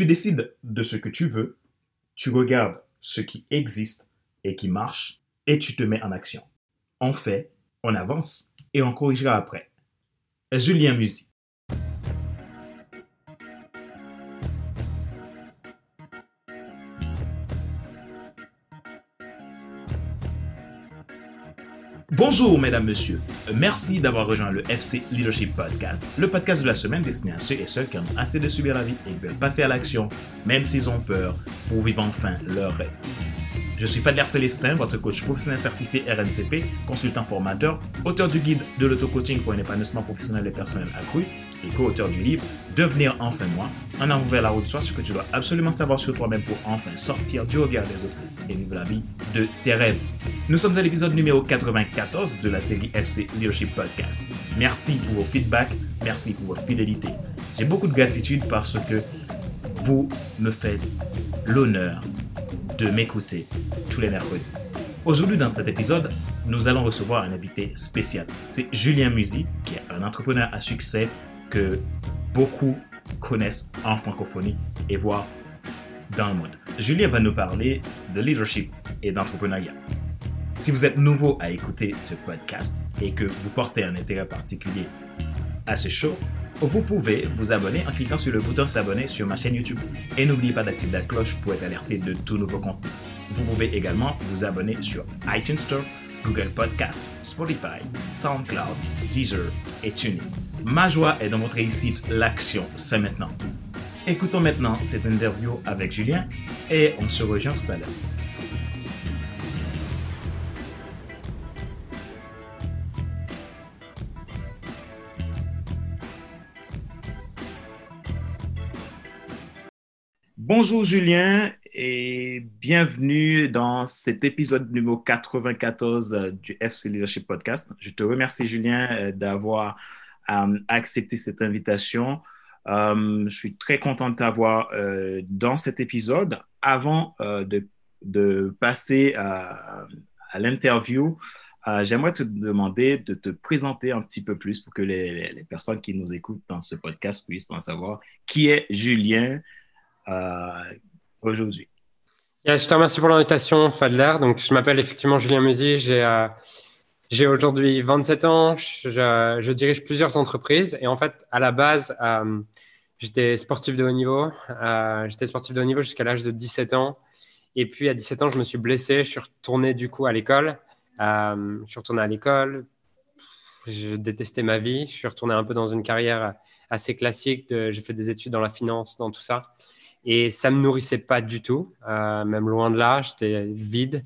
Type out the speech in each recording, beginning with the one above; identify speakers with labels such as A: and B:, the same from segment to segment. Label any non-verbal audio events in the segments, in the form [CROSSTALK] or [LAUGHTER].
A: Tu décides de ce que tu veux, tu regardes ce qui existe et qui marche, et tu te mets en action. On fait, on avance, et on corrigera après. Julien Musi. Bonjour mesdames, messieurs. Merci d'avoir rejoint le FC Leadership Podcast, le podcast de la semaine destiné à ceux et celles qui ont assez de subir la vie et veulent passer à l'action, même s'ils ont peur, pour vivre enfin leur rêve. Je suis Fadler Célestin, votre coach professionnel certifié RNCP, consultant formateur, auteur du guide de l'auto-coaching pour un épanouissement professionnel et personnel accru et co-auteur du livre Devenir enfin moi, en avant vers la route, soit ce que tu dois absolument savoir sur toi-même pour enfin sortir du regard des autres et vivre la vie de tes rêves. Nous sommes à l'épisode numéro 94 de la série FC Leadership Podcast. Merci pour vos feedbacks, merci pour votre fidélité. J'ai beaucoup de gratitude parce que vous me faites l'honneur de m'écouter tous les mercredis. Aujourd'hui, dans cet épisode, nous allons recevoir un invité spécial. C'est Julien Musi, qui est un entrepreneur à succès que beaucoup connaissent en francophonie et voire dans le monde. Julien va nous parler de leadership et d'entrepreneuriat. Si vous êtes nouveau à écouter ce podcast et que vous portez un intérêt particulier à ce show, vous pouvez vous abonner en cliquant sur le bouton s'abonner sur ma chaîne YouTube. Et n'oubliez pas d'activer la cloche pour être alerté de tout nouveau contenu. Vous pouvez également vous abonner sur iTunes Store, Google Podcast, Spotify, SoundCloud, Deezer et TuneIn. Ma joie est dans votre réussite, l'action, c'est maintenant. Écoutons maintenant cette interview avec Julien et on se rejoint tout à l'heure. Bonjour Julien et bienvenue dans cet épisode numéro 94 euh, du FC Leadership Podcast. Je te remercie Julien euh, d'avoir accepté cette invitation. je suis très content de t'avoir dans cet épisode. Avant de, passer à, l'interview, j'aimerais te demander de te présenter un petit peu plus pour que les, personnes qui nous écoutent dans ce podcast puissent en savoir qui est Julien. Euh, aujourd'hui.
B: je te remercie pour l'invitation, Fadler. Donc, je m'appelle effectivement Julien euh, j'ai aujourd'hui 27 ans. Je, dirige plusieurs entreprises. Et en fait, à la base, euh, j'étais sportif de haut niveau. j'étais sportif de haut niveau jusqu'à l'âge de 17 ans. Et puis, à 17 ans, je me suis blessé. Je suis retourné du coup à l'école. je suis retourné à l'école. Je détestais ma vie. Je suis retourné un peu dans une carrière assez classique. J'ai fait des études dans la finance, dans tout ça. Et ça me nourrissait pas du tout, euh, même loin de là. J'étais vide.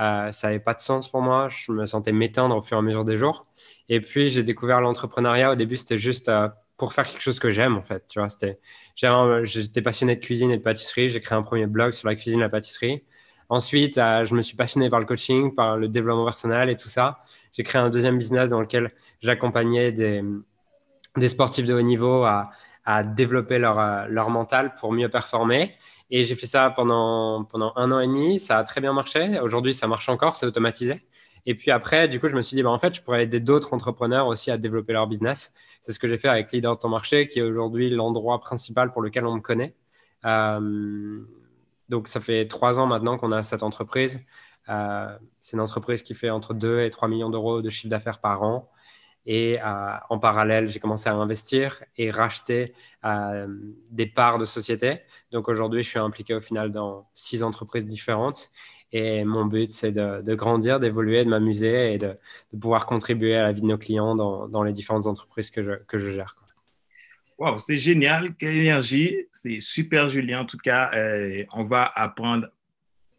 B: Euh, ça n'avait pas de sens pour moi. Je me sentais m'éteindre au fur et à mesure des jours. Et puis, j'ai découvert l'entrepreneuriat. Au début, c'était juste euh, pour faire quelque chose que j'aime, en fait. Tu vois, c'était, j'étais passionné de cuisine et de pâtisserie. J'ai créé un premier blog sur la cuisine et la pâtisserie. Ensuite, je me suis passionné par le coaching, par le développement personnel et tout ça. J'ai créé un deuxième business dans lequel j'accompagnais des, sportifs de haut niveau à, développer euh, leur mental pour mieux performer. Et j'ai fait ça pendant, pendant un an et demi. Ça a très bien marché. Aujourd'hui, ça marche encore, c'est automatisé. Et puis après, du coup, je me suis dit, bah, en fait, je pourrais aider d'autres entrepreneurs aussi à développer leur business. C'est ce que j'ai fait avec Leader de ton marché, qui est aujourd'hui l'endroit principal pour lequel on me connaît. Euh, donc, ça fait trois ans maintenant qu'on a cette entreprise. Euh, c'est une entreprise qui fait entre 2 et 3 millions d'euros de chiffre d'affaires par an. Et euh, en parallèle, j'ai commencé à investir et racheter euh, des parts de société. Donc aujourd'hui, je suis impliqué au final dans six entreprises différentes. Et mon but, c'est de, grandir, d'évoluer, de m'amuser et de, pouvoir contribuer à la vie de nos clients dans, les différentes entreprises que je, que je gère.
A: Wow, c'est génial, quelle énergie. C'est super, Julien. En tout cas, euh, on va apprendre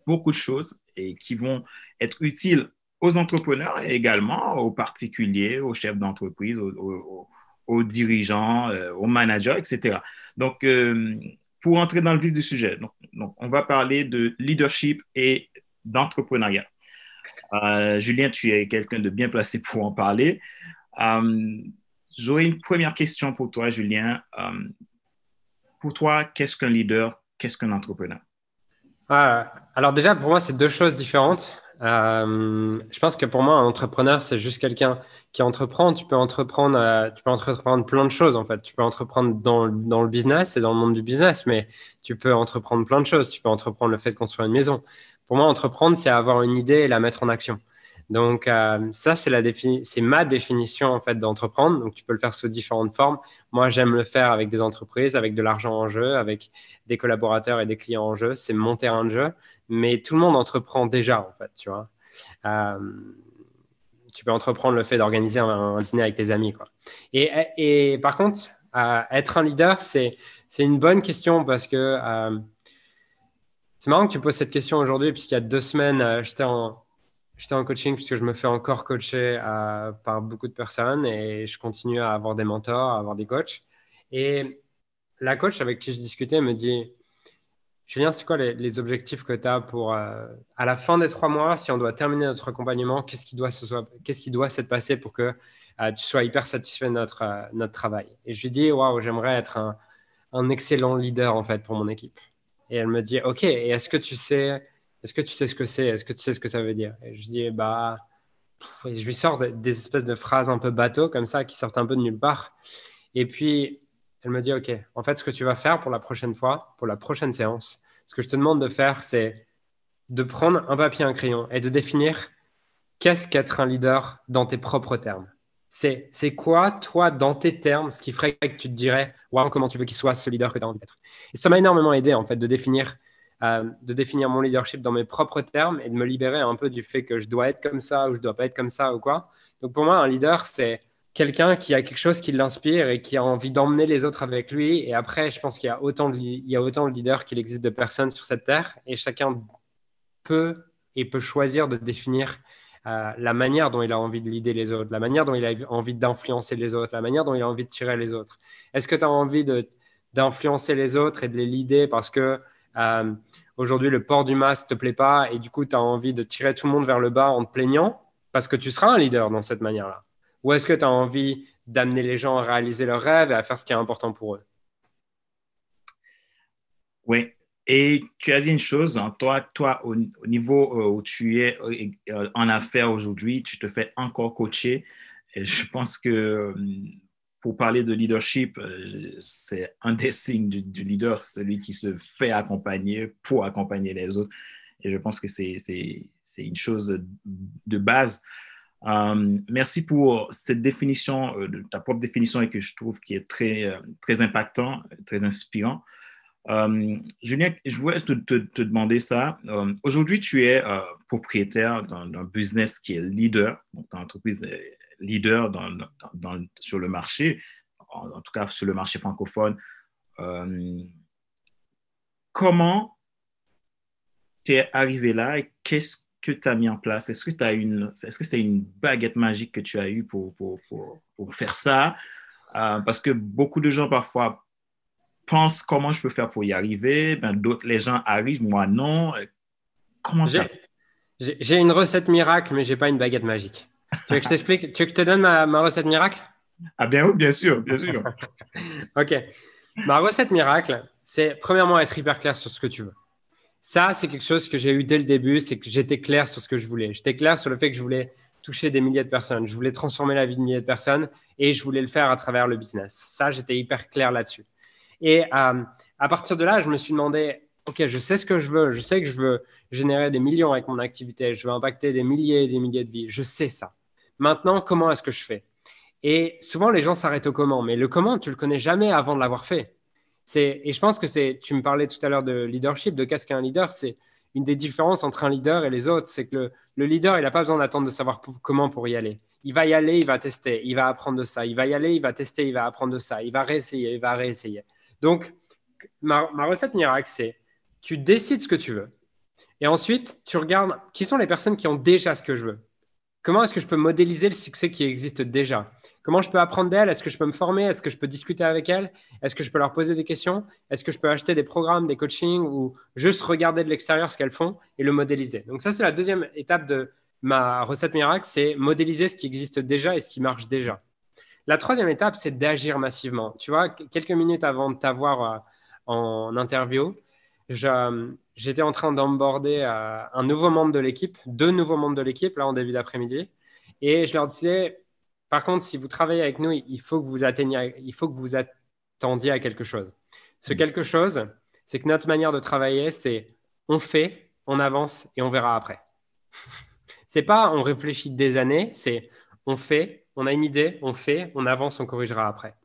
A: beaucoup de choses et qui vont être utiles aux entrepreneurs et également aux particuliers, aux chefs d'entreprise, aux, dirigeants, euh, aux managers, etc. Donc, euh, pour entrer dans le vif du sujet, donc, on va parler de leadership et d'entrepreneuriat. Euh, Julien, tu es quelqu'un de bien placé pour en parler. J'aurais une première question pour toi, Julien. pour toi, qu'est-ce qu'un leader? Qu'est-ce qu'un entrepreneur?
B: alors déjà, pour moi, c'est deux choses différentes. Euh, je pense que pour moi, un entrepreneur, c'est juste quelqu'un qui entreprend. Tu peux entreprendre, euh, tu peux entreprendre plein de choses en fait. Tu peux entreprendre dans, dans, le business et dans le monde du business, mais tu peux entreprendre plein de choses. Tu peux entreprendre le fait de construire une maison. Pour moi, entreprendre, c'est avoir une idée et la mettre en action. Donc euh, ça, c'est ma définition en fait d'entreprendre. Donc tu peux le faire sous différentes formes. Moi, j'aime le faire avec des entreprises, avec de l'argent en jeu, avec des collaborateurs et des clients en jeu. C'est mon terrain de jeu mais tout le monde entreprend déjà, en fait, tu vois. Euh, tu peux entreprendre le fait d'organiser un, dîner avec tes amis. Et, par contre, euh, être un leader, c'est une bonne question parce que c'est marrant que tu poses cette question aujourd'hui, puisqu'il y a deux semaines, j'étais en, j'étais en coaching puisque je me fais encore coacher par beaucoup de personnes et je continue à avoir des mentors, à avoir des coachs. Et la coach avec qui je discutais me dit Julien, c'est quoi les, objectifs que tu as pour, euh, à la fin des trois mois, si on doit terminer notre accompagnement, qu'est-ce qui doit s'être passé pour que euh, tu sois hyper satisfait de notre, euh, notre travail? Et je lui dis, waouh, j'aimerais être un, un, excellent leader en fait pour mon équipe. Et elle me dit, ok, et est-ce que tu sais, est-ce que tu sais ce que c'est? Est-ce que tu sais ce que ça veut dire? Et je dis, bah, je lui sors des, espèces de phrases un peu bateau comme ça qui sortent un peu de nulle part. Et puis elle me dit, OK, en fait, ce que tu vas faire pour la prochaine fois, pour la prochaine séance, ce que je te demande de faire, c'est de prendre un papier et un crayon et de définir qu'est-ce qu'être un leader dans tes propres termes. C'est, c'est quoi, toi, dans tes termes, ce qui ferait que tu te dirais, wow, comment tu veux qu'il soit ce leader que tu as envie d'être? Et ça m'a énormément aidé, en fait, de définir, euh, de définir mon leadership dans mes propres termes et de me libérer un peu du fait que je dois être comme ça ou je dois pas être comme ça ou quoi. Donc, pour moi, un leader, c'est quelqu'un qui a quelque chose qui l'inspire et qui a envie d'emmener les autres avec lui. Et après, je pense qu'il y a autant de, il y a autant de leaders qu'il existe de personnes sur cette terre et chacun peut et peut choisir de définir euh, la manière dont il a envie de leader les autres, la manière dont il a envie d'influencer les autres, la manière dont il a envie de tirer les autres. Est-ce que tu as envie d'influencer les autres et de les leader parce que euh, aujourd'hui le port du masque te plaît pas et du coup tu as envie de tirer tout le monde vers le bas en te plaignant parce que tu seras un leader dans cette manière-là ou est-ce que tu as envie d'amener les gens à réaliser leurs rêves et à faire ce qui est important pour eux?
A: Oui. Et tu as dit une chose, hein, toi, toi au, niveau euh, où tu es euh, en affaires aujourd'hui, tu te fais encore coacher. Et je pense que pour parler de leadership, c'est un des signes du, leader, celui qui se fait accompagner pour accompagner les autres. Et je pense que c'est une chose de base. Euh, merci pour cette définition, euh, ta propre définition et que je trouve qui est très, euh, très impactant, très inspirant. Julien, je voulais te, demander ça. Aujourd'hui, tu es propriétaire d'un business qui est leader, donc ton entreprise est leader dans, dans, sur le marché, en, en, tout cas sur le marché francophone. comment tu es arrivé là et qu'est-ce que tu as mis en place? Est-ce que tu as une, est-ce que c'est une baguette magique que tu as eue pour, pour, pour, faire ça? Euh, parce que beaucoup de gens parfois pensent comment je peux faire pour y arriver. Ben, d'autres, les gens arrivent, moi non. Comment
B: j'ai, j'ai une recette miracle, mais j'ai pas une baguette magique. Tu veux que je t'explique? tu veux que je te donne ma, ma recette miracle?
A: Ah bien oui, bien sûr, bien sûr. [LAUGHS]
B: ok. Ma recette miracle, c'est premièrement être hyper clair sur ce que tu veux. Ça, c'est quelque chose que j'ai eu dès le début, c'est que j'étais clair sur ce que je voulais. J'étais clair sur le fait que je voulais toucher des milliers de personnes. Je voulais transformer la vie de milliers de personnes et je voulais le faire à travers le business. Ça, j'étais hyper clair là-dessus. Et euh, à partir de là, je me suis demandé, OK, je sais ce que je veux. Je sais que je veux générer des millions avec mon activité. Je veux impacter des milliers et des milliers de vies. Je sais ça. Maintenant, comment est-ce que je fais? Et souvent, les gens s'arrêtent au comment. Mais le comment, tu le connais jamais avant de l'avoir fait et je pense que c'est, tu me parlais tout à l'heure de leadership, de qu'est-ce qu'un leader, c'est une des différences entre un leader et les autres, c'est que le, leader, il n'a pas besoin d'attendre de savoir comment pour y aller. Il va y aller, il va tester, il va apprendre de ça. Il va y aller, il va tester, il va apprendre de ça. Il va réessayer, il va réessayer. Donc, ma, ma recette miracle, c'est tu décides ce que tu veux. Et ensuite, tu regardes qui sont les personnes qui ont déjà ce que je veux. Comment est-ce que je peux modéliser le succès qui existe déjà? Comment je peux apprendre d'elles Est-ce que je peux me former? Est-ce que je peux discuter avec elles Est-ce que je peux leur poser des questions? Est-ce que je peux acheter des programmes, des coachings ou juste regarder de l'extérieur ce qu'elles font et le modéliser? Donc ça, c'est la deuxième étape de ma recette miracle, c'est modéliser ce qui existe déjà et ce qui marche déjà. La troisième étape, c'est d'agir massivement. Tu vois, quelques minutes avant de t'avoir euh, en interview, j'étais en train d'emborder un nouveau membre de l'équipe, deux nouveaux membres de l'équipe, là, en début d'après-midi. Et je leur disais, par contre, si vous travaillez avec nous, il faut que vous atteigniez, il faut que vous attendiez à quelque chose. Ce mm. quelque chose, c'est que notre manière de travailler, c'est on fait, on avance et on verra après. [LAUGHS] c'est pas on réfléchit des années, c'est on fait, on a une idée, on fait, on avance, on corrigera après.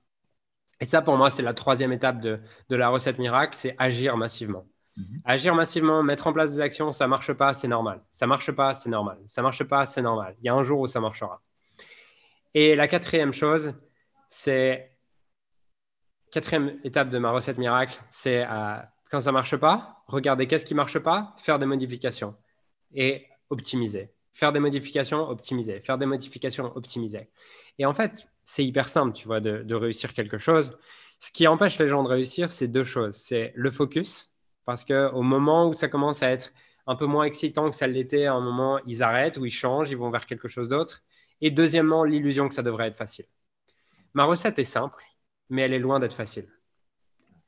B: Et ça, pour moi, c'est la troisième étape de, la recette miracle, c'est agir massivement. Mm-hmm. Agir massivement, mettre en place des actions, ça marche pas, c'est normal. Ça marche pas, c'est normal. Ça marche pas, c'est normal. Il y a un jour où ça marchera. Et la quatrième chose, c'est quatrième étape de ma recette miracle, c'est quand ça marche pas, regarder qu'est-ce qui marche pas, faire des modifications et optimiser. Faire des modifications, optimiser. Faire des modifications, optimiser. Et en fait, c'est hyper simple, tu vois, de, réussir quelque chose. Ce qui empêche les gens de réussir, c'est deux choses. C'est le focus, parce qu'au moment où ça commence à être un peu moins excitant que ça l'était, à un moment, ils arrêtent ou ils changent, ils vont vers quelque chose d'autre. Et deuxièmement, l'illusion que ça devrait être facile. Ma recette est simple, mais elle est loin d'être facile.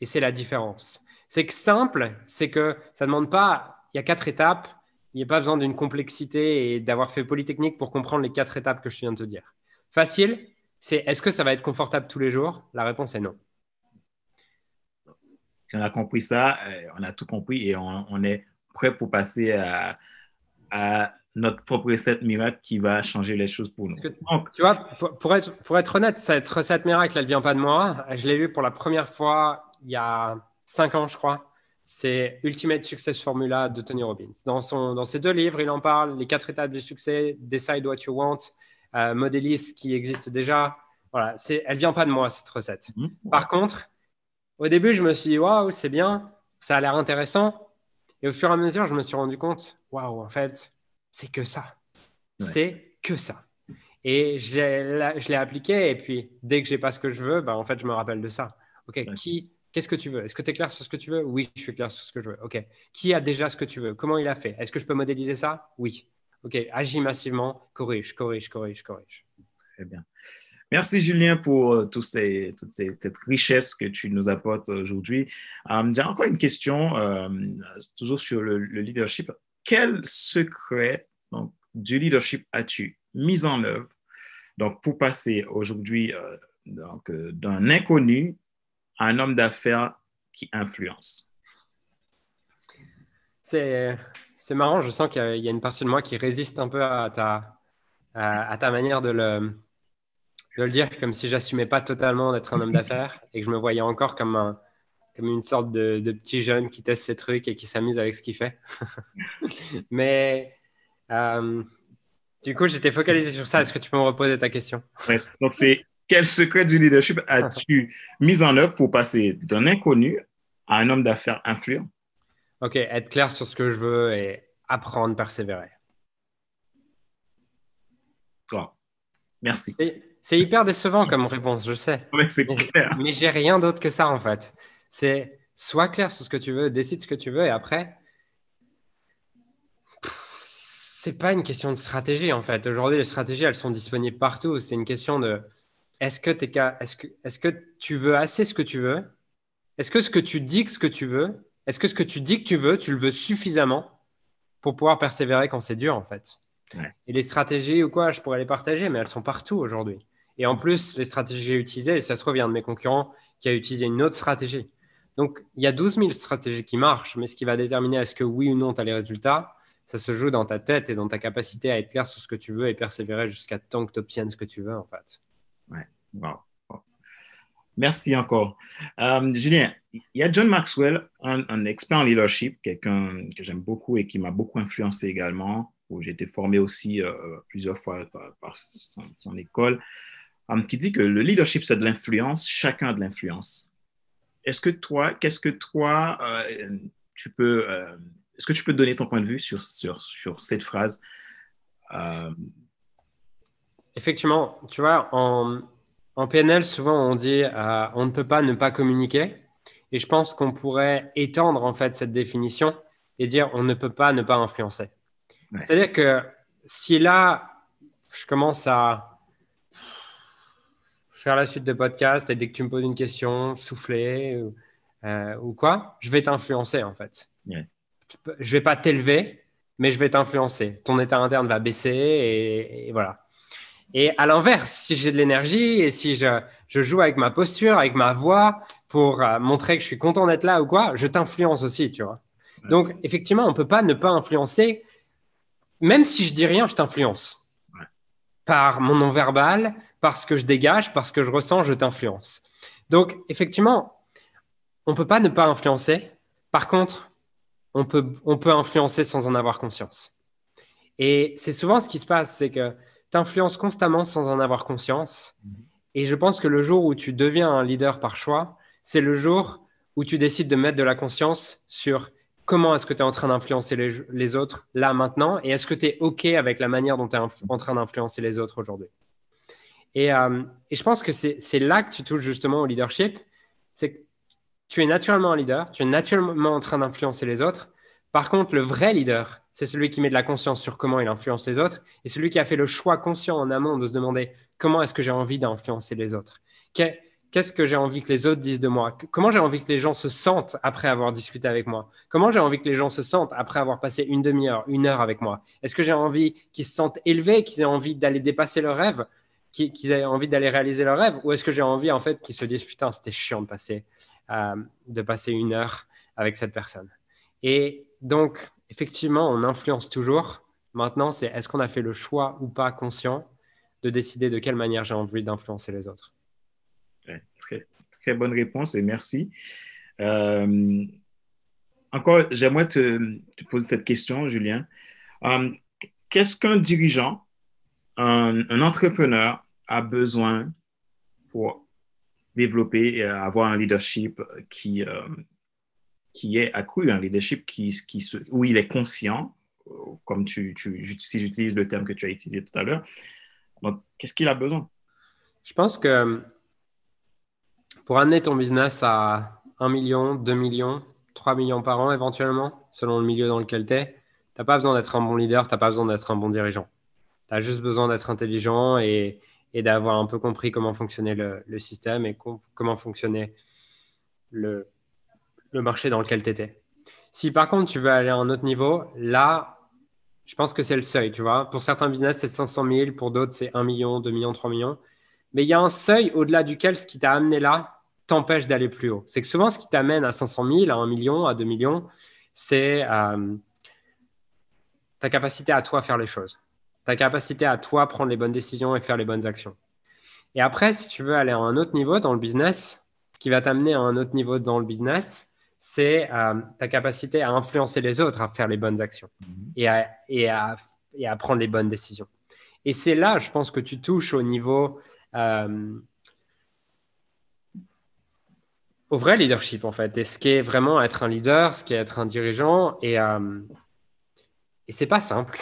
B: Et c'est la différence. C'est que simple, c'est que ça ne demande pas, il y a quatre étapes, il n'y a pas besoin d'une complexité et d'avoir fait Polytechnique pour comprendre les quatre étapes que je viens de te dire. Facile, c'est est-ce que ça va être confortable tous les jours? La réponse est non.
A: Si on a compris ça, euh, on a tout compris et on, est prêt pour passer à, à notre propre recette miracle qui va changer les choses pour nous.
B: tu vois, pour, être, pour être honnête, cette recette miracle, elle ne vient pas de moi. Je l'ai lue pour la première fois il y a cinq ans, je crois. C'est Ultimate Success Formula de Tony Robbins. Dans, son, dans ses deux livres, il en parle, les quatre étapes du succès, Decide What You Want, euh, Modelis qui existe déjà. Voilà, elle ne vient pas de moi, cette recette. Mmh. Par contre, au début, je me suis dit, waouh, c'est bien, ça a l'air intéressant. Et au fur et à mesure, je me suis rendu compte, waouh, en fait, c'est que ça. C'est que ça. Et je l'ai appliqué, et puis dès que j'ai pas ce que je veux, bah, en fait, je me rappelle de ça. OK, qui, qu'est-ce que tu veux? Est-ce que tu es clair sur ce que tu veux? Oui, je suis clair sur ce que je veux. OK, qui a déjà ce que tu veux? Comment il a fait? Est-ce que je peux modéliser ça? Oui. OK, agis massivement, corrige, corrige, corrige, corrige.
A: Très bien. Merci Julien pour euh, tous ces, toute cette richesse que tu nous apportes aujourd'hui. Euh, j'ai encore une question, euh, toujours sur le leadership quel secret du leadership as-tu mis en œuvre donc, pour passer aujourd'hui donc, d'un inconnu à un homme d'affaires qui influence?
B: C'est, marrant, je sens qu'il y a une partie de moi qui résiste un peu à, ta manière de le, de le dire, comme si j'assumais pas totalement d'être un homme [LAUGHS] d'affaires et que je me voyais encore comme un, comme une sorte de, petit jeune qui teste ses trucs et qui s'amuse avec ce qu'il fait. [LAUGHS] Mais euh, du coup, j'étais focalisé sur ça. Est-ce que tu peux me reposer ta question?
A: Donc, c'est quel secret du leadership as-tu mis en œuvre pour passer d'un inconnu à un homme d'affaires influent?
B: Ok, être clair sur ce que je veux et apprendre, persévérer.
A: Bon. Merci.
B: C'est hyper décevant comme réponse, je sais.
A: mais c'est clair.
B: Mais j'ai rien d'autre que ça en fait. C'est sois clair sur ce que tu veux, décide ce que tu veux et après, c'est pas une question de stratégie en fait. Aujourd'hui, les stratégies, elles sont disponibles partout. C'est une question de est-ce que, es, est-ce, que, est-ce que tu veux assez ce que tu veux? Est-ce que ce que tu dis que ce que tu veux, est-ce que ce que tu dis que tu veux, tu le veux suffisamment pour pouvoir persévérer quand c'est dur en fait? Et les stratégies ou quoi, je pourrais les partager, mais elles sont partout aujourd'hui. Et en plus, les stratégies que j'ai utilisées, ça se un de mes concurrents qui a utilisé une autre stratégie. Donc, il y a 12 000 stratégies qui marchent, mais ce qui va déterminer est-ce que oui ou non tu as les résultats, ça se joue dans ta tête et dans ta capacité à être clair sur ce que tu veux et persévérer jusqu'à temps que tu obtiennes ce que tu veux, en fait.
A: Ouais, Merci encore. Euh, Julien, il y a John Maxwell, un, expert en leadership, quelqu'un que j'aime beaucoup et qui m'a beaucoup influencé également, où j'ai été formé aussi euh, plusieurs fois par, son, école, qui dit que le leadership, c'est de l'influence, chacun a de l'influence. Est-ce que toi, qu'est-ce que toi, euh, tu peux, euh, est-ce que tu peux donner ton point de vue sur, sur, sur cette phrase euh?
B: Effectivement, tu vois, en, en, PNL, souvent on dit on ne peut pas ne pas communiquer. Et je pense qu'on pourrait étendre en fait cette définition et dire on ne peut pas ne pas influencer. C'est-à-dire que si là, je commence à faire la suite de podcast et dès que tu me poses une question, souffler, euh, ou quoi, je vais t'influencer en fait. Je Je vais pas t'élever, mais je vais t'influencer. Ton état interne va baisser et, voilà. Et à l'inverse, si j'ai de l'énergie et si je, joue avec ma posture, avec ma voix pour euh, montrer que je suis content d'être là ou quoi, je t'influence aussi, tu vois. Donc, effectivement, on ne peut pas ne pas influencer. Même si je dis rien, je t'influence. Par mon non-verbal, parce que je dégage, parce que je ressens, je t'influence. Donc, effectivement, on ne peut pas ne pas influencer. Par contre, on peut, on peut influencer sans en avoir conscience. Et c'est souvent ce qui se passe, c'est que tu influences constamment sans en avoir conscience. Et je pense que le jour où tu deviens un leader par choix, c'est le jour où tu décides de mettre de la conscience sur comment est-ce que tu es en train d'influencer les, autres là maintenant? Et est-ce que tu es OK avec la manière dont tu es en train d'influencer les autres aujourd'hui? Et, euh, je pense que c'est là que tu touches justement au leadership. C'est que tu es naturellement un leader, tu es naturellement en train d'influencer les autres. Par contre, le vrai leader, c'est celui qui met de la conscience sur comment il influence les autres et celui qui a fait le choix conscient en amont de se demander comment est-ce que j'ai envie d'influencer les autres. Qu'est-ce que j'ai envie que les autres disent de moi? Comment j'ai envie que les gens se sentent après avoir discuté avec moi? Comment j'ai envie que les gens se sentent après avoir passé une demi-heure, une heure avec moi? Est-ce que j'ai envie qu'ils se sentent élevés, qu'ils aient envie d'aller dépasser leurs rêves, qu'ils aient envie d'aller réaliser leurs rêves? Ou est-ce que j'ai envie en fait qu'ils se disent putain, c'était chiant de passer euh, de passer une heure avec cette personne? Et donc, effectivement, on influence toujours. Maintenant, c'est est-ce qu'on a fait le choix ou pas conscient de décider de quelle manière j'ai envie d'influencer les autres?
A: Très, très, bonne réponse et merci. Euh, encore, j'aimerais te, poser cette question, Julien. Euh, qu'est-ce qu'un dirigeant, un, entrepreneur a besoin pour développer et avoir un leadership qui, euh, qui est accru, un leadership qui, qui où il est conscient, comme tu, si j'utilise le terme que tu as utilisé tout à l'heure. Qu'est-ce qu'il a besoin?
B: Je pense que pour amener ton business à 1 million, 2 millions, 3 millions par an éventuellement, selon le milieu dans lequel tu es, tu n'as pas besoin d'être un bon leader, tu n'as pas besoin d'être un bon dirigeant. Tu as juste besoin d'être intelligent et, d'avoir un peu compris comment fonctionnait le, système et comment fonctionnait le, le marché dans lequel tu étais. Si par contre tu veux aller à un autre niveau, là, je pense que c'est le seuil, tu vois. Pour certains business, c'est 500 000, pour d'autres, c'est 1 million, 2 millions, 3 millions. Mais il y a un seuil au-delà duquel ce qui t'a amené là t'empêche d'aller plus haut. C'est que souvent, ce qui t'amène à 500 000, à 1 million, à 2 millions, c'est euh, ta capacité à toi faire les choses ta capacité à toi prendre les bonnes décisions et faire les bonnes actions. Et après, si tu veux aller à un autre niveau dans le business, ce qui va t'amener à un autre niveau dans le business, c'est euh, ta capacité à influencer les autres à faire les bonnes actions mhm. et, à, et, à, et à, prendre les bonnes décisions. Et c'est là, je pense, que tu touches au niveau, euh, au vrai leadership, en fait, et ce qui est vraiment être un leader, ce qui est être un dirigeant. Et, euh, et c'est pas simple.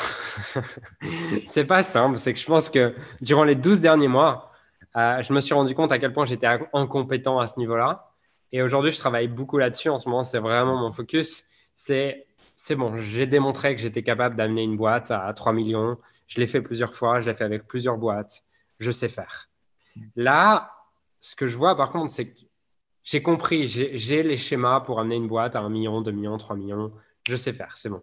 B: [LAUGHS] c'est pas simple. C'est que je pense que durant les 12 derniers mois, euh, je me suis rendu compte à quel point j'étais incompétent à ce niveau-là. Et aujourd'hui, je travaille beaucoup là-dessus. En ce moment, c'est vraiment mon focus. C'est c'est bon, j'ai démontré que j'étais capable d'amener une boîte à 3 millions. Je l'ai fait plusieurs fois, je l'ai fait avec plusieurs boîtes. Je sais faire. Là, ce que je vois par contre, c'est que j'ai compris, j'ai les schémas pour amener une boîte à 1 million, 2 millions, 3 millions. Je sais faire, c'est bon.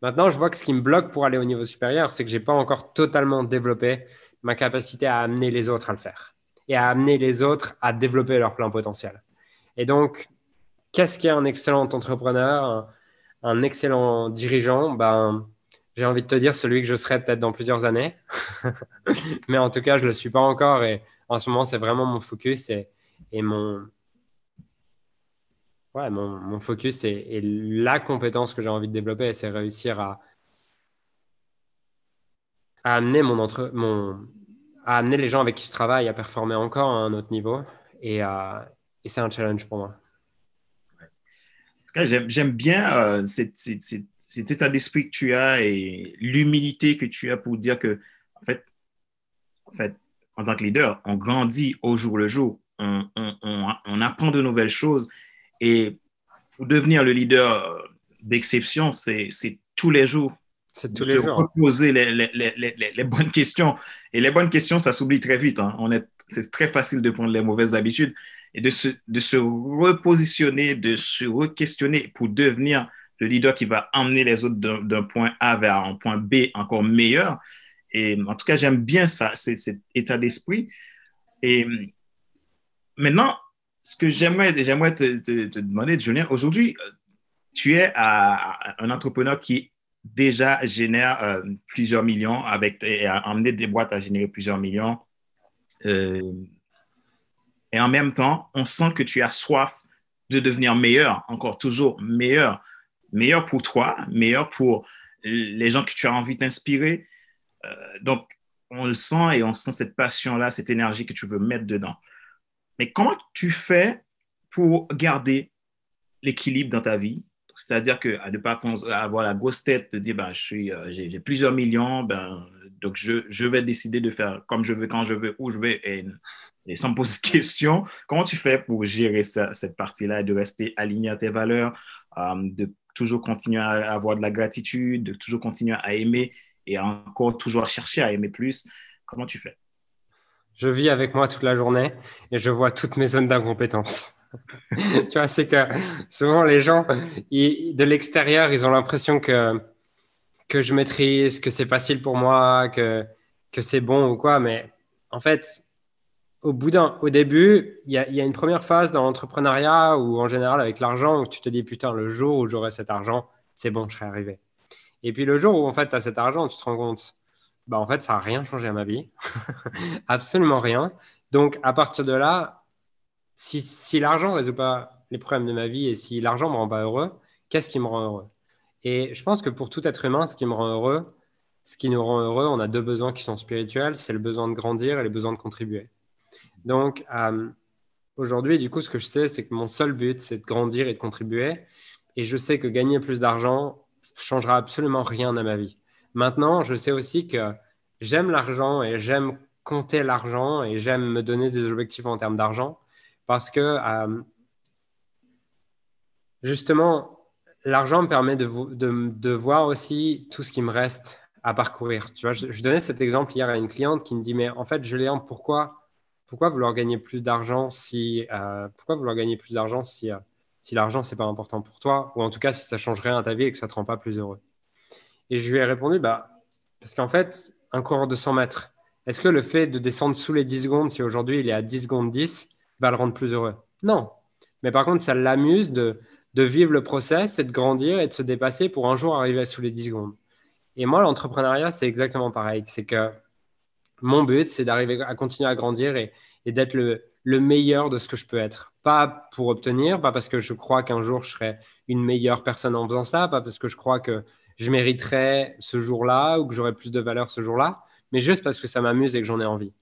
B: Maintenant, je vois que ce qui me bloque pour aller au niveau supérieur, c'est que je n'ai pas encore totalement développé ma capacité à amener les autres à le faire et à amener les autres à développer leur plein potentiel. Et donc, qu'est-ce qu'est un excellent entrepreneur, un, excellent dirigeant? Ben, J'ai envie de te dire celui que je serai peut-être dans plusieurs années. [LAUGHS] Mais en tout cas, je ne le suis pas encore. Et en ce moment, c'est vraiment mon focus et, et mon, ouais, mon, focus et, la compétence que j'ai envie de développer, c'est réussir à, amener mon entre, mon, à amener les gens avec qui je travaille à performer encore à un autre niveau. Et, et c'est un challenge pour moi.
A: J'aime bien euh, cet, état d'esprit que tu as et l'humilité que tu as pour dire que, en fait, en fait, en tant que leader, on grandit au jour le jour, on, on, on apprend de nouvelles choses et pour devenir le leader d'exception, c'est tous les jours.
B: C'est tous les jours.
A: Poser les, les, les, les, bonnes questions. Et les bonnes questions, ça s'oublie très vite. Hein. C'est très facile de prendre les mauvaises habitudes. et de se, de se repositionner, de se re-questionner pour devenir le leader qui va emmener les autres d'un point A vers un point B encore meilleur. Et en tout cas, j'aime bien ça, cet état d'esprit. Et maintenant, ce que j'aimerais, j'aimerais te, demander, Julien, aujourd'hui, tu es un entrepreneur qui déjà génère euh, plusieurs millions avec, et a emmené des boîtes à générer plusieurs millions. Euh, et en même temps, on sent que tu as soif de devenir meilleur, encore toujours meilleur, meilleur pour toi, meilleur pour les gens que tu as envie d'inspirer. Euh, donc, on le sent et on sent cette passion-là, cette énergie que tu veux mettre dedans. Mais comment tu fais pour garder l'équilibre dans ta vie c'est-à-dire que à ne pas avoir la grosse tête de dire ben, euh, j'ai, plusieurs millions, ben, donc je, je, vais décider de faire comme je veux, quand je veux, où je veux, et, sans me poser de questions. Comment tu fais pour gérer cette partie-là et de rester aligné à tes valeurs, euh, de toujours continuer à avoir de la gratitude, de toujours continuer à aimer et encore toujours chercher à aimer plus Comment tu fais?
B: Je vis avec moi toute la journée et je vois toutes mes zones d'incompétence. [LAUGHS] tu vois, c'est que souvent les gens, de l'extérieur, ils ont l'impression que, que je maîtrise, que c'est facile pour moi, que, que c'est bon ou quoi. Mais en fait, au bout d'un, au début, il y y a, une première phase dans l'entrepreneuriat ou en général avec l'argent où tu te dis putain, le jour où j'aurai cet argent, c'est bon, je serai arrivé. Et puis le jour où en fait tu as cet argent, tu te rends compte, bah en fait, ça n'a rien changé à ma vie. [LAUGHS] Absolument rien. Donc à partir de là, si, l'argent ne résout pas les problèmes de ma vie et si l'argent ne me rend pas heureux, qu'est-ce qui me rend heureux? Et je pense que pour tout être humain, ce qui me rend heureux, ce qui nous rend heureux, on a deux besoins qui sont spirituels, c'est le besoin de grandir et le besoin de contribuer. Donc, euh, aujourd'hui, du coup, ce que je sais, c'est que mon seul but, c'est de grandir et de contribuer. Et je sais que gagner plus d'argent changera absolument rien à ma vie. Maintenant, je sais aussi que j'aime l'argent et j'aime compter l'argent et j'aime me donner des objectifs en termes d'argent parce que euh, justement, l'argent me permet de, voir aussi tout ce qui me reste à parcourir. Tu vois, je, donnais cet exemple hier à une cliente qui me dit, mais en fait, Julien, pourquoi, pourquoi vouloir gagner plus d'argent si, euh, pourquoi vouloir gagner plus d'argent si, euh, si l'argent, c'est pas important pour toi, ou en tout cas, si ça change rien à ta vie et que ça te rend pas plus heureux? Et je lui ai répondu, bah, parce qu'en fait, un coureur de 100 mètres, est-ce que le fait de descendre sous les 10 secondes, si aujourd'hui il est à 10 secondes 10, va le rendre plus heureux? Non. Mais par contre, ça l'amuse de, vivre le process et de grandir et de se dépasser pour un jour arriver sous les 10 secondes. Et moi, l'entrepreneuriat, c'est exactement pareil. C'est que mon but, c'est d'arriver à continuer à grandir et, et d'être le, le, meilleur de ce que je peux être. Pas pour obtenir, pas parce que je crois qu'un jour je serai une meilleure personne en faisant ça, pas parce que je crois que je mériterai ce jour-là ou que j'aurai plus de valeur ce jour-là, mais juste parce que ça m'amuse et que j'en ai envie.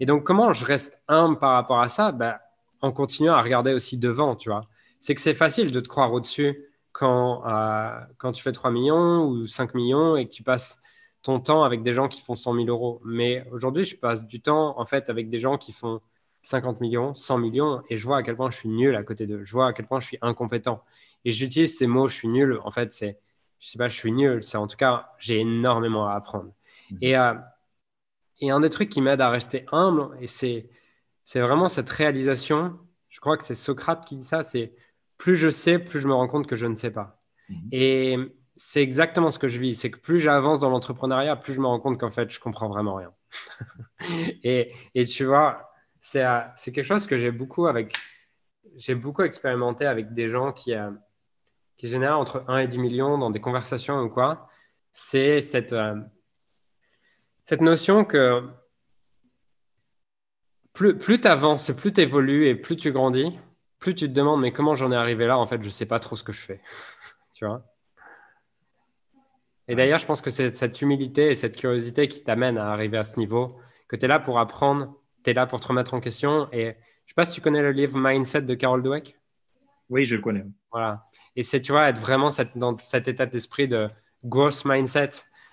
B: Et donc, comment je reste humble par rapport à ça? Ben, En continuant à regarder aussi devant, tu vois. C'est que c'est facile de te croire au-dessus quand, euh, quand tu fais 3 millions ou 5 millions et que tu passes ton temps avec des gens qui font 100 000 euros. Mais aujourd'hui, je passe du temps, en fait, avec des gens qui font 50 millions, 100 millions, et je vois à quel point je suis nul à côté d'eux. Je vois à quel point je suis incompétent. Et j'utilise ces mots, je suis nul. En fait, c'est, je sais pas, je suis nul. C'est en tout cas, j'ai énormément à apprendre. Mmh. Et, euh, et un des trucs qui m'aide à rester humble, et c'est, c'est vraiment cette réalisation, je crois que c'est Socrate qui dit ça, c'est plus je sais, plus je me rends compte que je ne sais pas. Mhm. Et c'est exactement ce que je vis, c'est que plus j'avance dans l'entrepreneuriat, plus je me rends compte qu'en fait, je comprends vraiment rien. [LAUGHS] et, et, tu vois, c'est, c'est quelque chose que j'ai beaucoup avec, j'ai beaucoup expérimenté avec des gens qui, euh, qui génèrent entre 1 et 10 millions dans des conversations ou quoi. C'est cette, euh, cette notion que plus, plus tu avances, plus tu évolues et plus tu grandis, plus tu te demandes mais comment j'en ai arrivé là En fait, je ne sais pas trop ce que je fais. [LAUGHS] tu vois? Et d'ailleurs, je pense que c'est cette humilité et cette curiosité qui t'amène à arriver à ce niveau, que tu es là pour apprendre, tu es là pour te remettre en question. Et je ne sais pas si tu connais le livre Mindset de Carol Dweck?
A: Oui, je le connais.
B: Voilà. Et c'est, tu vois, être vraiment dans cet état d'esprit de growth mindset,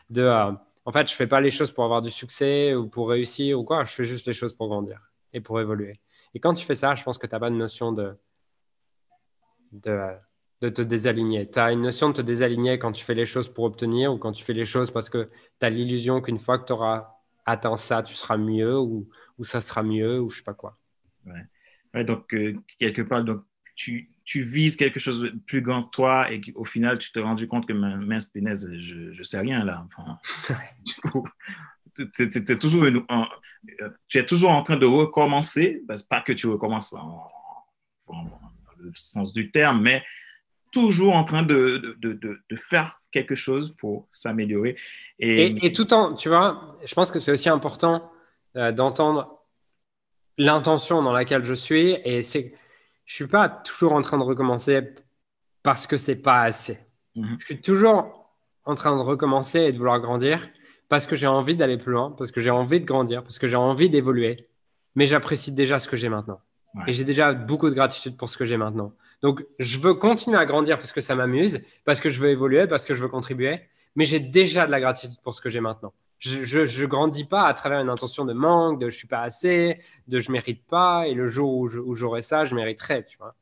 B: de... Euh, en fait, je fais pas les choses pour avoir du succès ou pour réussir ou quoi. Je fais juste les choses pour grandir et pour évoluer. Et quand tu fais ça, je pense que tu n'as pas de notion de, de, de te désaligner. Tu as une notion de te désaligner quand tu fais les choses pour obtenir ou quand tu fais les choses parce que tu as l'illusion qu'une fois que tu auras atteint ça, tu seras mieux ou, ou, ça sera mieux ou je sais pas quoi.
A: Ouais, donc, euh, quelque part, donc, tu, tu, vises quelque chose de plus grand que toi et au final, tu t'es rendu compte que mince punaise, je ne sais rien là. Enfin, tu, es toujours tu es toujours en train de recommencer, pas que tu recommences en, le sens du terme, mais toujours en train de, de, de, de faire quelque chose pour s'améliorer.
B: Et, et, tout en, tu vois, je pense que c'est aussi important euh, d'entendre l'intention dans laquelle je suis. Et c'est, je suis pas toujours en train de recommencer parce que c'est pas assez. Mhm. Je suis toujours en train de recommencer et de vouloir grandir parce que j'ai envie d'aller plus loin, parce que j'ai envie de grandir, parce que j'ai envie d'évoluer. Mais j'apprécie déjà ce que j'ai maintenant. Et j'ai déjà beaucoup de gratitude pour ce que j'ai maintenant. Donc, je veux continuer à grandir parce que ça m'amuse, parce que je veux évoluer, parce que je veux contribuer. Mais j'ai déjà de la gratitude pour ce que j'ai maintenant. Je ne grandis pas à travers une intention de manque, de je suis pas assez, de je mérite pas. Et le jour où j'aurai ça, je mériterai, tu vois.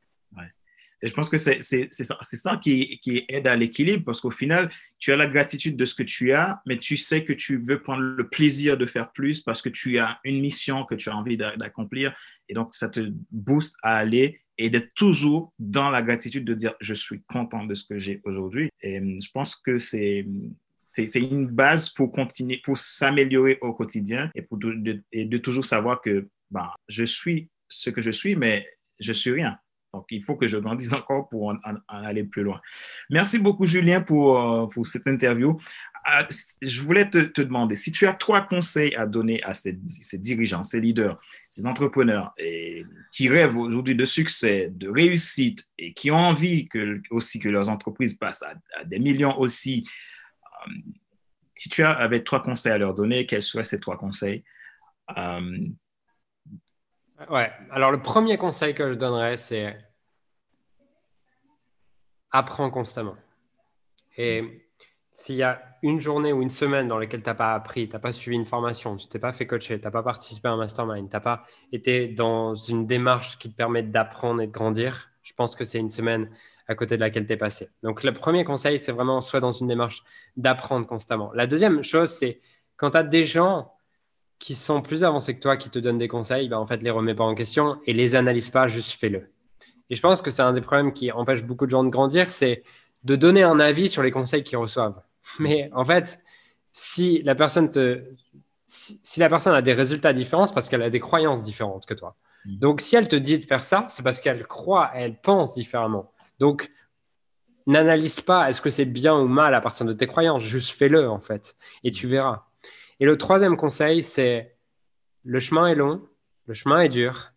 A: Et je pense que c'est ça, ça qui, qui, aide à l'équilibre parce qu'au final, tu as la gratitude de ce que tu as, mais tu sais que tu veux prendre le plaisir de faire plus parce que tu as une mission que tu as envie d'accomplir. Et donc, ça te booste à aller et d'être toujours dans la gratitude de dire je suis content de ce que j'ai aujourd'hui. Et hum, je pense que c'est c'est une base pour continuer, pour s'améliorer au quotidien et, pour de, et de toujours savoir que bah, je suis ce que je suis, mais je suis rien. Donc, il faut que je grandisse encore pour en, aller plus loin. Merci beaucoup, Julien, pour, euh, pour cette interview. Euh, je voulais te, demander si tu as trois conseils à donner à ces, dirigeants, ces leaders, ces entrepreneurs et qui rêvent aujourd'hui de succès, de réussite et qui ont envie que, aussi que leurs entreprises passent à, des millions aussi. Euh, si tu avais trois conseils à leur donner, quels seraient ces trois conseils?
B: Ouais, alors le premier conseil que je donnerais, c'est apprends constamment. Et s'il y a une journée ou une semaine dans laquelle tu n'as pas appris, tu n'as pas suivi une formation, tu t'es pas fait coacher, tu n'as pas participé à un mastermind, tu n'as pas été dans une démarche qui te permet d'apprendre et de grandir, je pense que c'est une semaine à côté de laquelle tu es passé. Donc le premier conseil, c'est vraiment soit dans une démarche d'apprendre constamment. La deuxième chose, c'est quand tu as des gens qui sont plus avancés que toi, qui te donnent des conseils, ben, en fait, les remets pas en question et les analyse pas, juste fais-le. Et je pense que c'est un des problèmes qui empêche beaucoup de gens de grandir, c'est de donner un avis sur les conseils qu'ils reçoivent. [LAUGHS] Mais en fait, si la personne si, la personne a des résultats différents, c'est parce qu'elle a des croyances différentes que toi. Mm. Donc, si elle te dit de faire ça, c'est parce qu'elle croit, elle pense différemment. Donc, n'analyse pas est-ce que c'est bien ou mal à partir de tes croyances, juste fais-le en fait, et tu verras. Et le troisième conseil, c'est le chemin est long, le chemin est dur,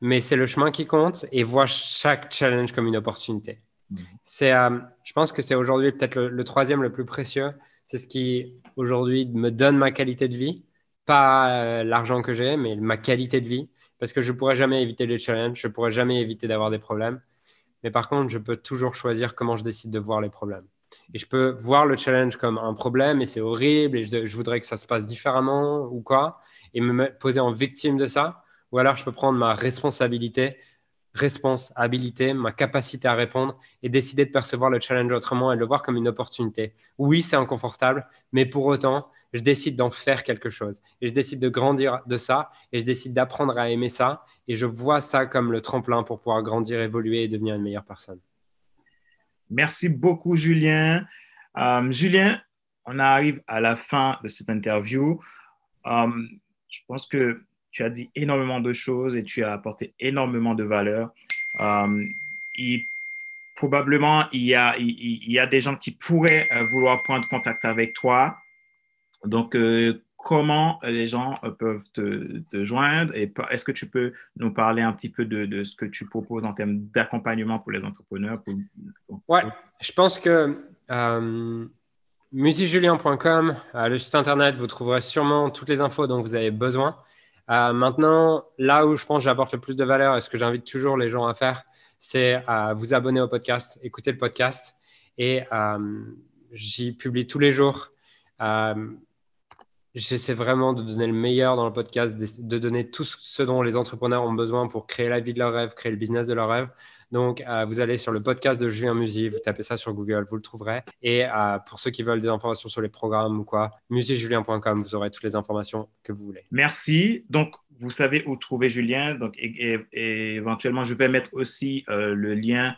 B: mais c'est le chemin qui compte et vois chaque challenge comme une opportunité. Mhm. C'est, euh, je pense que c'est aujourd'hui peut-être le, troisième le plus précieux. C'est ce qui aujourd'hui me donne ma qualité de vie, pas euh, l'argent que j'ai, mais ma qualité de vie, parce que je pourrais jamais éviter les challenges, je pourrais jamais éviter d'avoir des problèmes. Mais par contre, je peux toujours choisir comment je décide de voir les problèmes. Et je peux voir le challenge comme un problème et c'est horrible et je, voudrais que ça se passe différemment ou quoi, et me poser en victime de ça. Ou alors je peux prendre ma responsabilité, responsabilité, ma capacité à répondre et décider de percevoir le challenge autrement et le voir comme une opportunité. Oui, c'est inconfortable, mais pour autant, je décide d'en faire quelque chose. Et je décide de grandir de ça et je décide d'apprendre à aimer ça. Et je vois ça comme le tremplin pour pouvoir grandir, évoluer et devenir une meilleure personne.
A: Merci beaucoup, Julien. Euh, Julien, on arrive à la fin de cette interview. Euh, je pense que tu as dit énormément de choses et tu as apporté énormément de valeur. Euh, probablement, il y, a, il, y a des gens qui pourraient vouloir prendre contact avec toi. Donc, comment les gens peuvent te, joindre et est-ce que tu peux nous parler un petit peu de, ce que tu proposes en termes d'accompagnement pour les entrepreneurs
B: Ouais, je pense que euh, musicjulien.com, euh, le site internet, vous trouverez sûrement toutes les infos dont vous avez besoin. Euh, maintenant, là où je pense que j'apporte le plus de valeur et ce que j'invite toujours les gens à faire, c'est à vous abonner au podcast, écouter le podcast et j'y publie tous les jours J'essaie vraiment de donner le meilleur dans le podcast, de donner tout ce dont les entrepreneurs ont besoin pour créer la vie de leur rêve, créer le business de leur rêve. Donc, euh, vous allez sur le podcast de Julien Musi, vous tapez ça sur Google, vous le trouverez. Et euh, pour ceux qui veulent des informations sur les programmes ou quoi, musicjulien.com, vous aurez toutes les informations que vous voulez.
A: Merci. Donc, vous savez où trouver Julien. Donc, et, éventuellement, je vais mettre aussi euh, le lien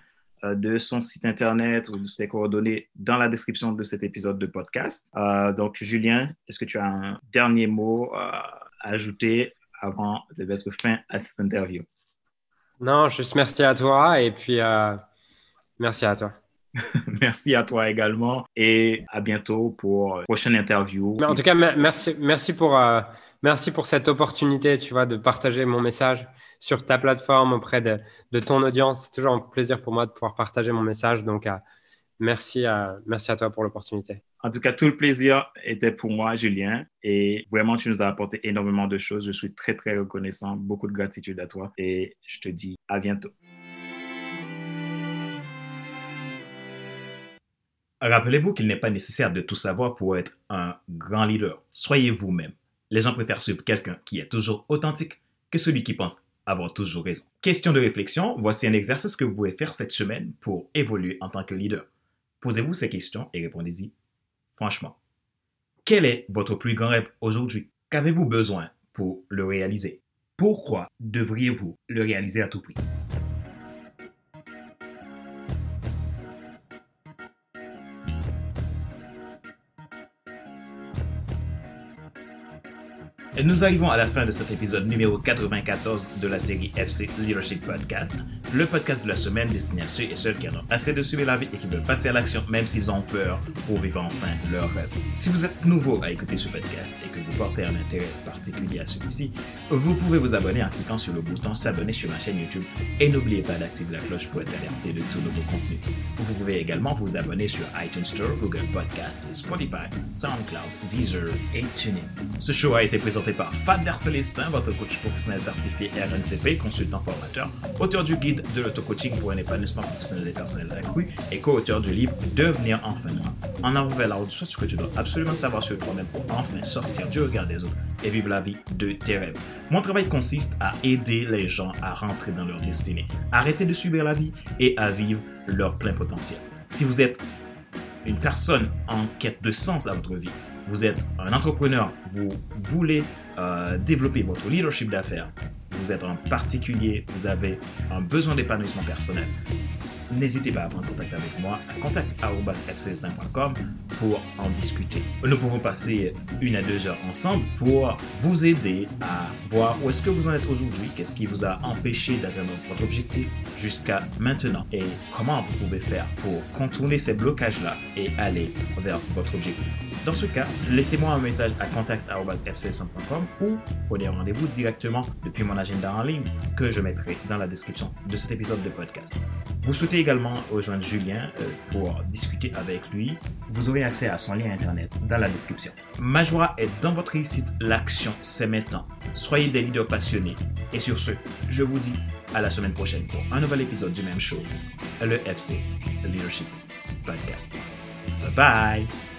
A: de son site Internet ou de ses coordonnées dans la description de cet épisode de podcast. Euh, donc, Julien, est-ce que tu as un dernier mot à ajouter avant de mettre fin à cette interview?
B: Non, juste merci à toi et puis merci à toi. [LAUGHS]
A: merci à toi également et à bientôt pour une prochaine interview.
B: en tout cas, merci, merci, pour, euh, merci pour cette opportunité, tu vois, de partager mon message sur ta plateforme auprès de, de ton audience. C'est toujours un plaisir pour moi de pouvoir partager mon message. Donc, euh, merci, à, merci à toi pour l'opportunité.
A: En tout cas, tout le plaisir était pour moi, Julien. Et vraiment, tu nous as apporté énormément de choses. Je suis très, très reconnaissant. Beaucoup de gratitude à toi. Et je te dis à bientôt. Rappelez-vous qu'il n'est pas nécessaire de tout savoir pour être un grand leader. Soyez vous-même. Les gens préfèrent suivre quelqu'un qui est toujours authentique que celui qui pense avoir toujours raison. Question de réflexion, voici un exercice que vous pouvez faire cette semaine pour évoluer en tant que leader. Posez-vous ces questions et répondez-y franchement. Quel est votre plus grand rêve aujourd'hui? Qu'avez-vous besoin pour le réaliser? Pourquoi devriez-vous le réaliser à tout prix? Nous arrivons à la fin de cet épisode numéro 94 de la série FC Leadership Podcast, le podcast de la semaine destiné à ceux et celles qui en ont assez de suivre la vie et qui veulent passer à l'action même s'ils ont peur pour vivre enfin leur rêve. Si vous êtes nouveau à écouter ce podcast et que vous portez un intérêt particulier à celui-ci, vous pouvez vous abonner en cliquant sur le bouton s'abonner sur ma chaîne YouTube et n'oubliez pas d'activer la cloche pour être alerté de tous nouveaux contenus. Vous pouvez également vous abonner sur iTunes Store, Google Podcast, Spotify, SoundCloud, Deezer et TuneIn. Ce show a été présenté par Fadler Célestin, votre coach professionnel certifié RNCP, consultant formateur, auteur du guide de l'auto-coaching pour un épanouissement professionnel et personnel accru et co-auteur du livre Devenir enfin moi. En avant vers la route, ce que tu dois absolument savoir sur toi-même pour enfin sortir du regard des autres et vivre la vie de tes rêves. Mon travail consiste à aider les gens à rentrer dans leur destinée, arrêter de subir la vie et à vivre leur plein potentiel. Si vous êtes une personne en quête de sens à votre vie, vous êtes un entrepreneur, vous voulez euh, développer votre leadership d'affaires, vous êtes un particulier, vous avez un besoin d'épanouissement personnel, n'hésitez pas à prendre contact avec moi à contact.fcs5.com pour en discuter. Nous pouvons passer une à deux heures ensemble pour vous aider à voir où est-ce que vous en êtes aujourd'hui, qu'est-ce qui vous a empêché d'atteindre votre objectif jusqu'à maintenant et comment vous pouvez faire pour contourner ces blocages-là et aller vers votre objectif. Dans ce cas, laissez-moi un message à contact.fcs5.com ou prenez rendez-vous directement depuis mon agenda en ligne que je mettrai dans la description de cet épisode de podcast. Vous souhaitez également rejoindre Julien euh, pour discuter avec lui. Vous aurez accès à son lien internet dans la description. Ma joie est dans votre réussite. L'action, c'est maintenant. Soyez des leaders passionnés. Et sur ce, je vous dis à la semaine prochaine pour un nouvel épisode du même show, le FC, le Leadership Podcast. Bye bye!